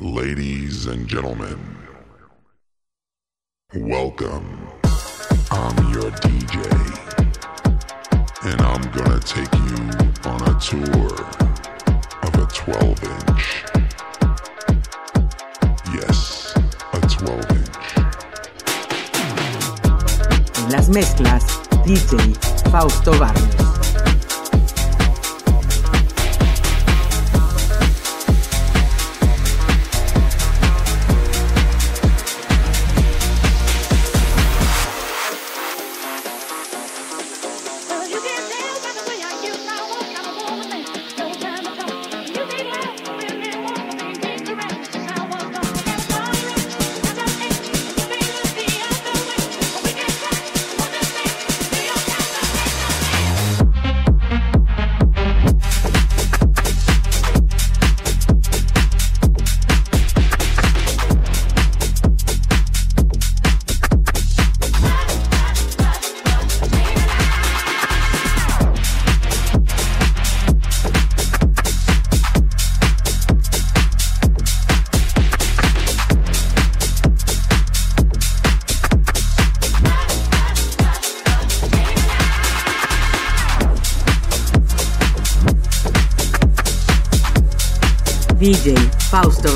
Ladies and gentlemen, welcome. I'm your DJ, and I'm gonna take you on a tour of a 12 inch. Yes, a 12 inch. En las mezclas, DJ Fausto Barrios. Fausto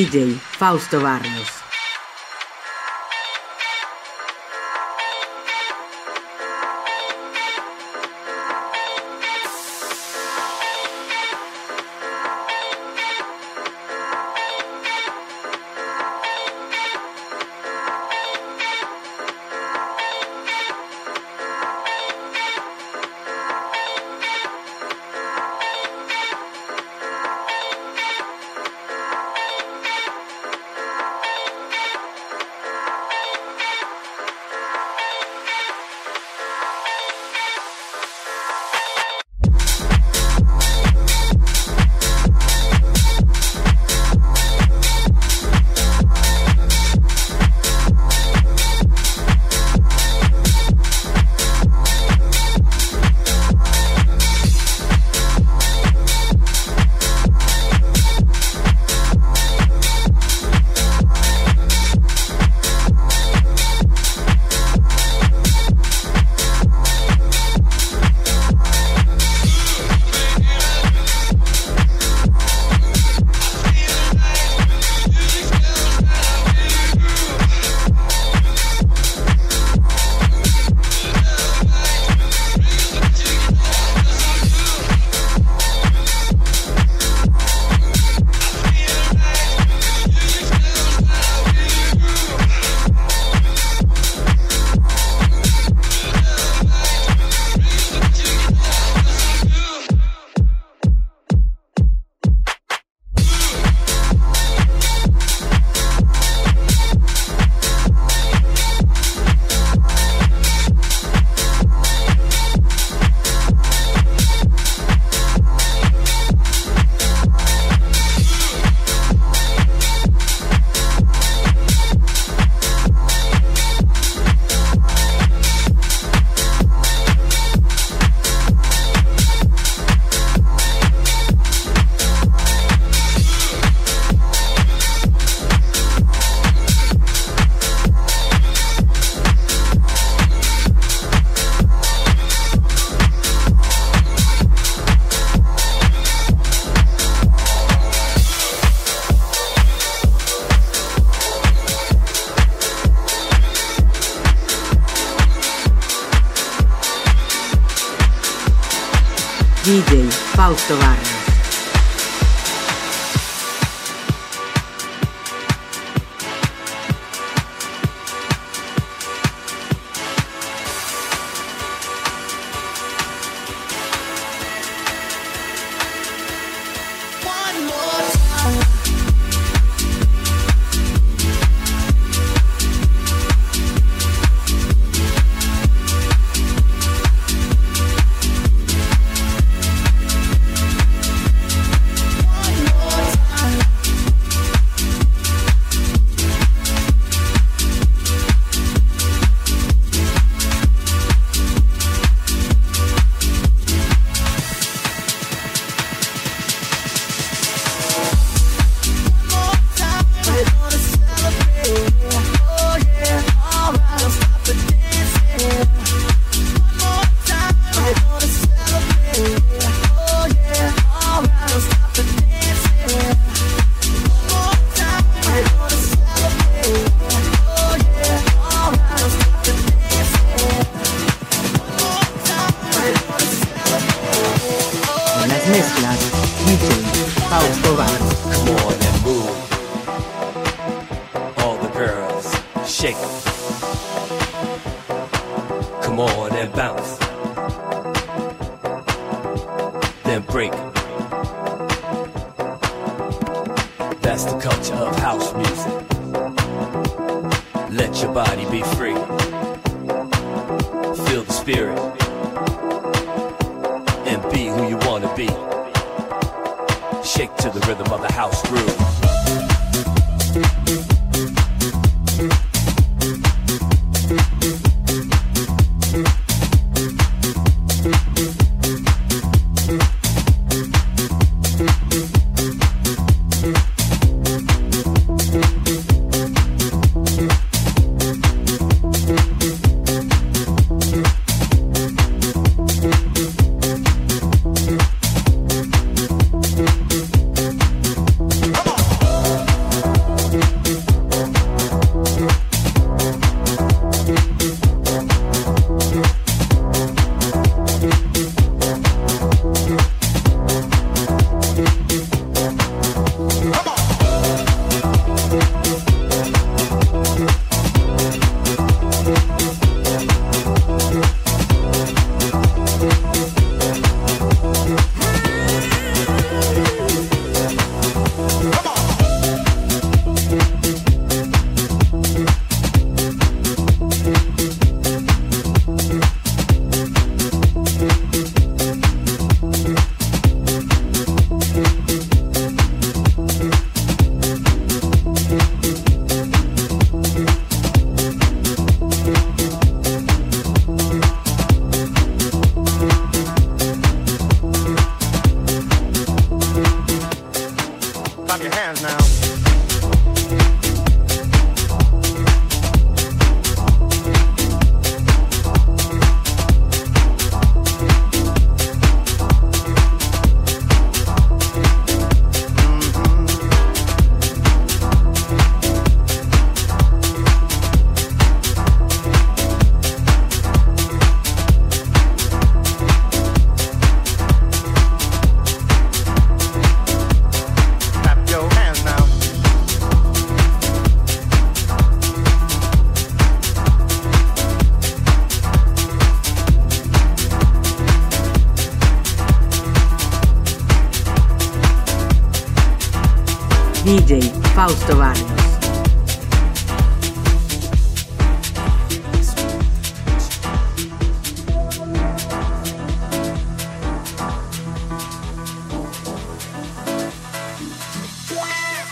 DJ Fausto Barrios. Fausto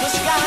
DJ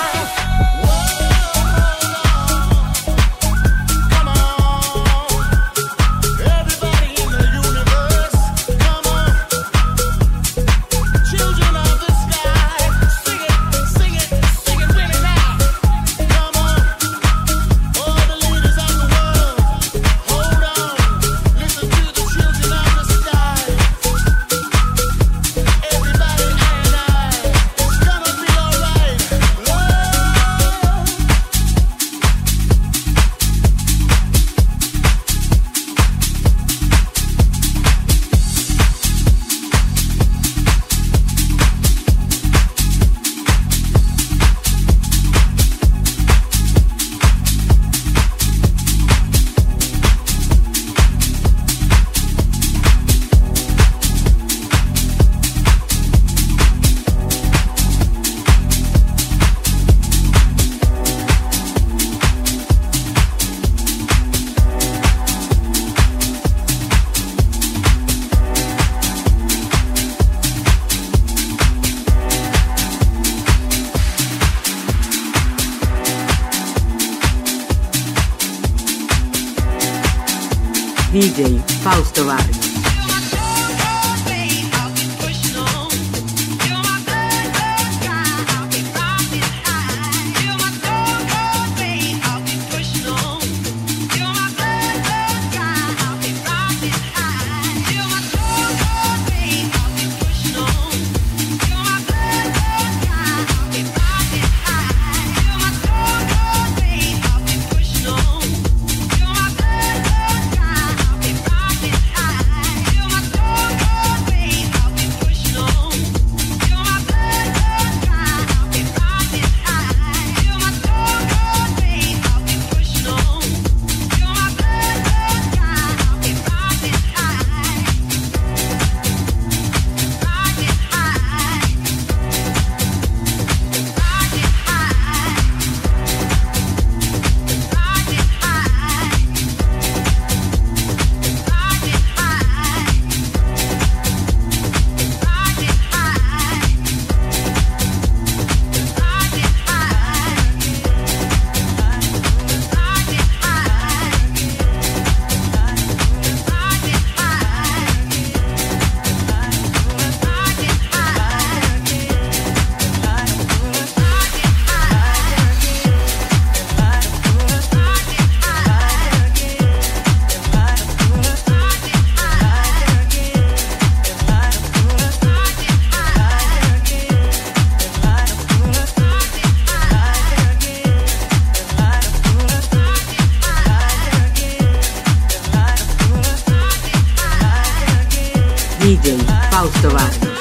Fausto Barrios.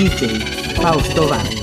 DJ Fausto Barrios.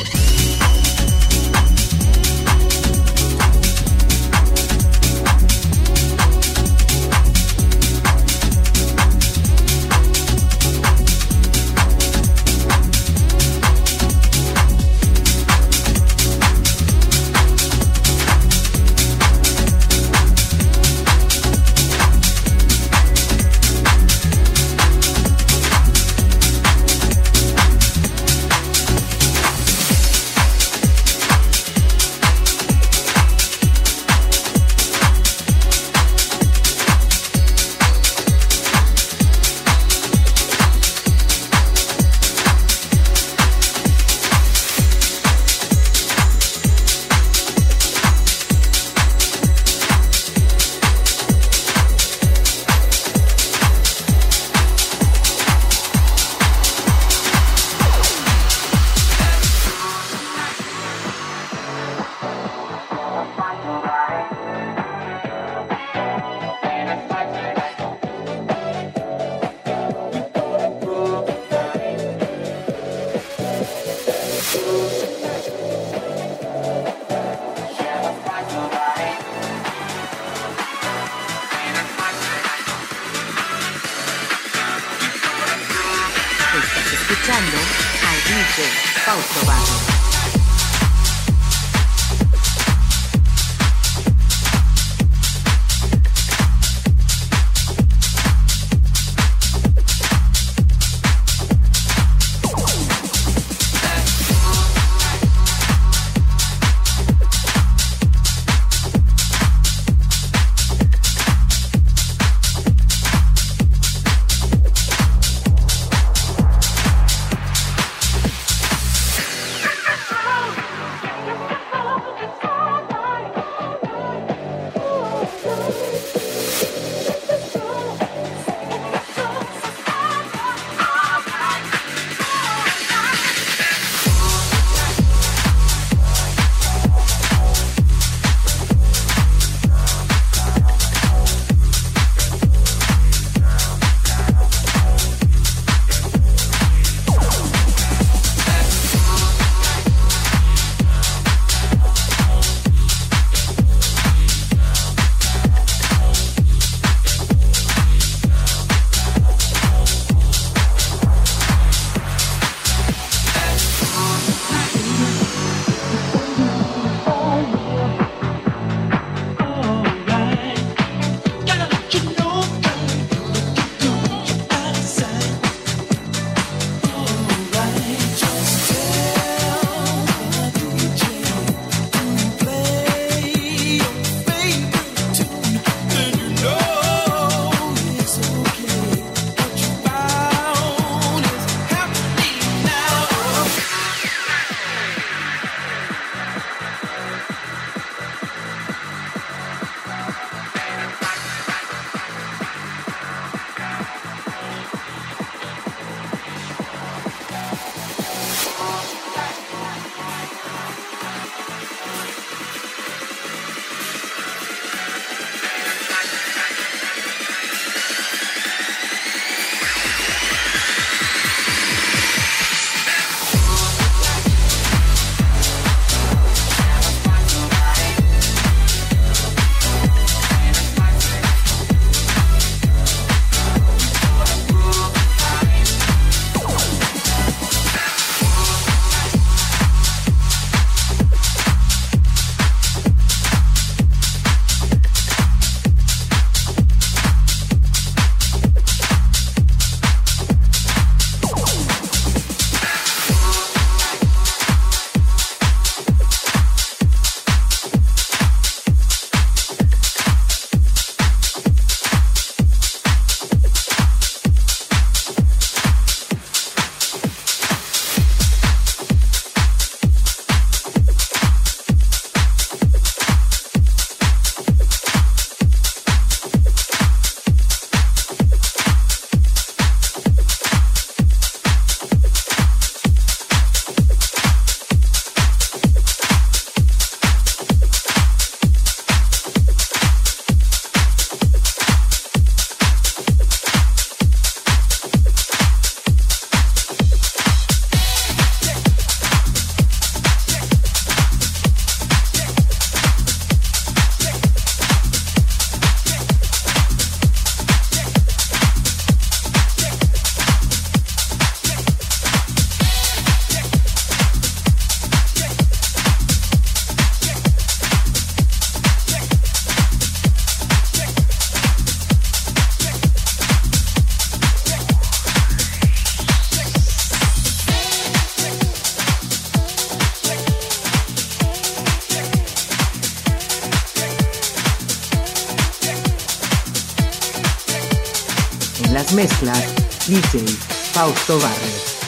Fausto Barrios.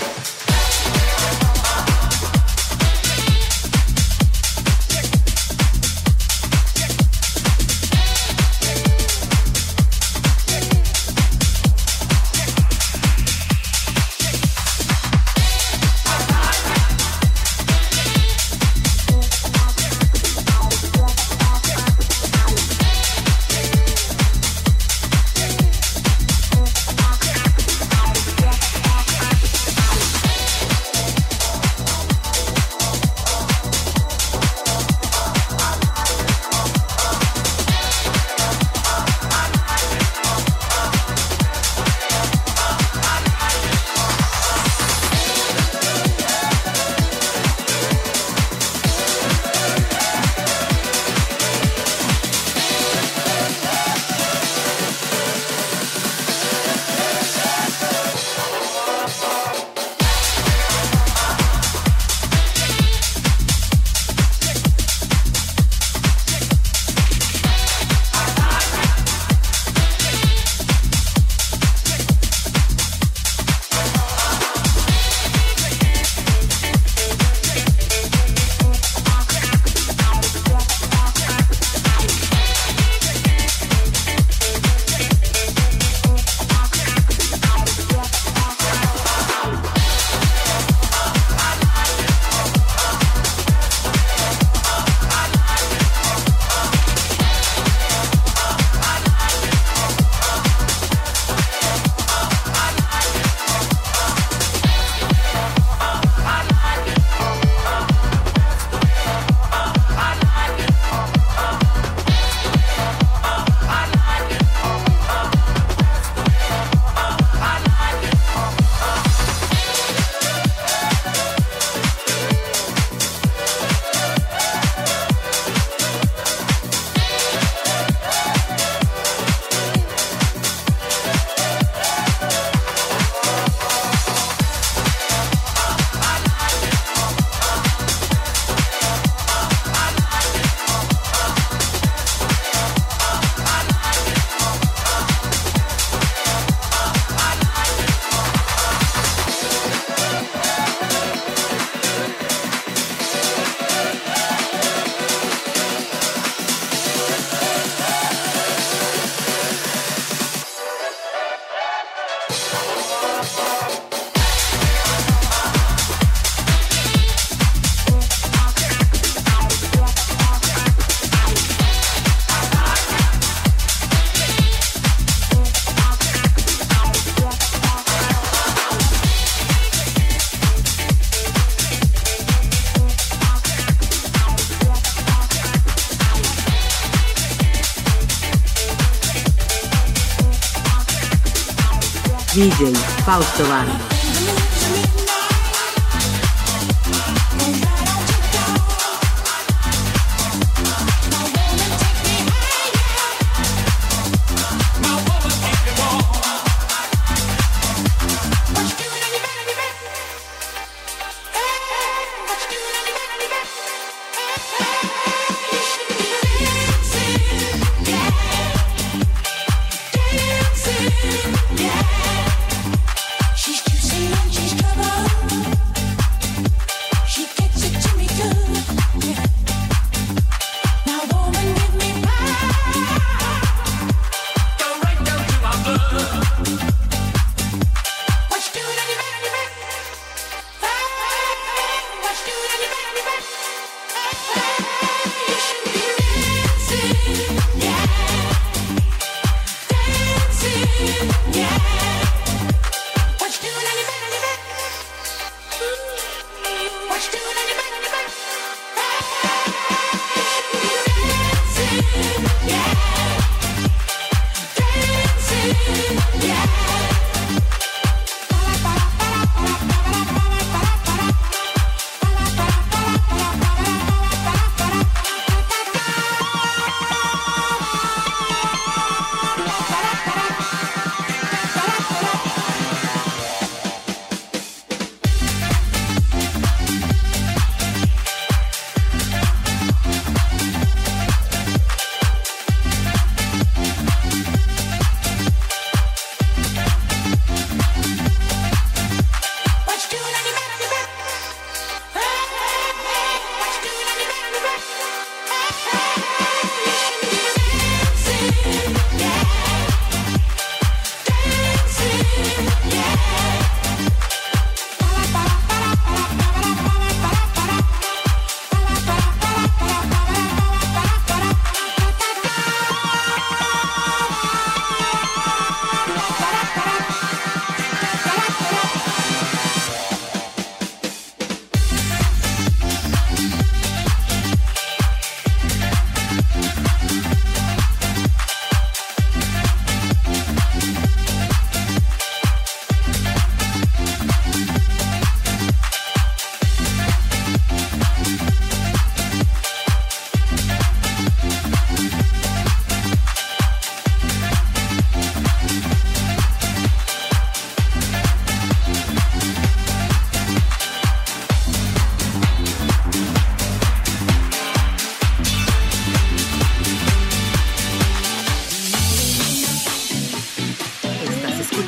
DJ Fausto Barrios.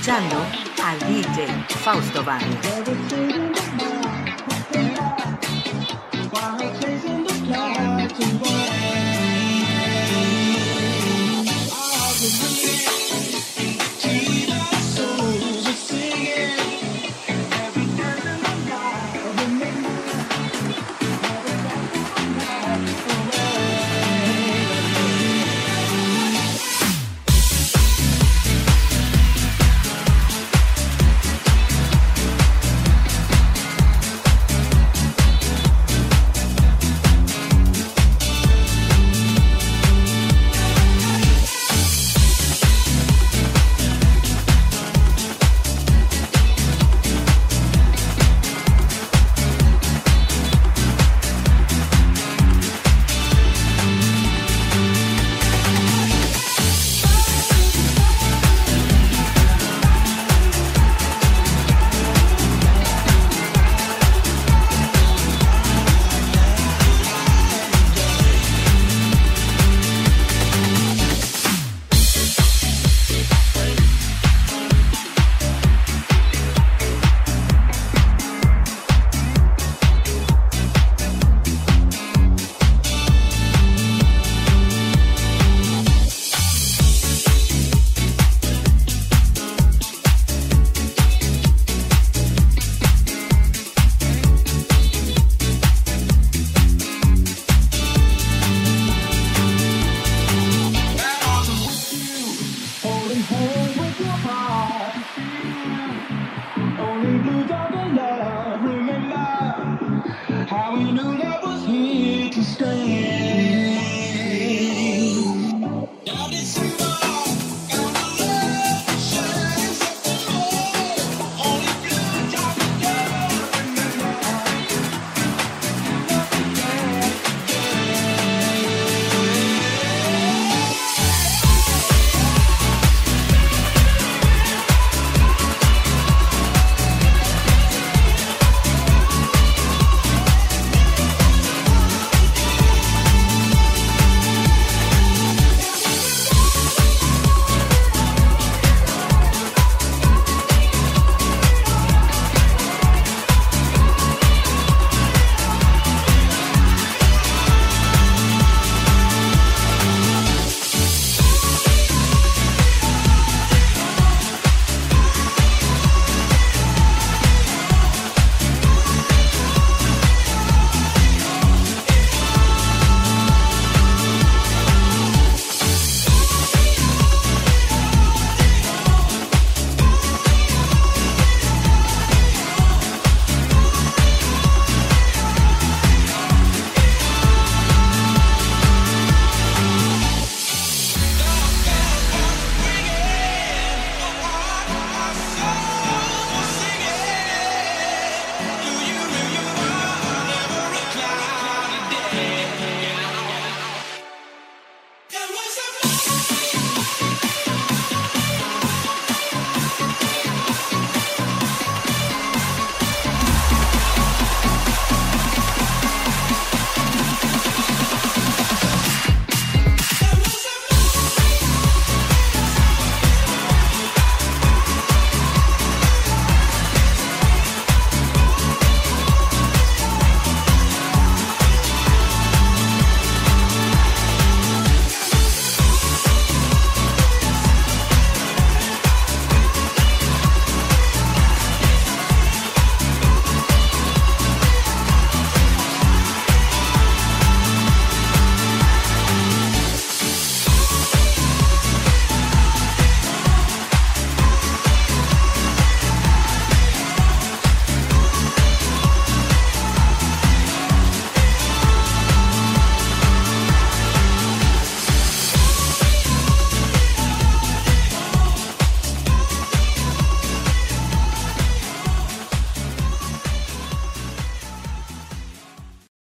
escuchando a DJ Fausto Barrios.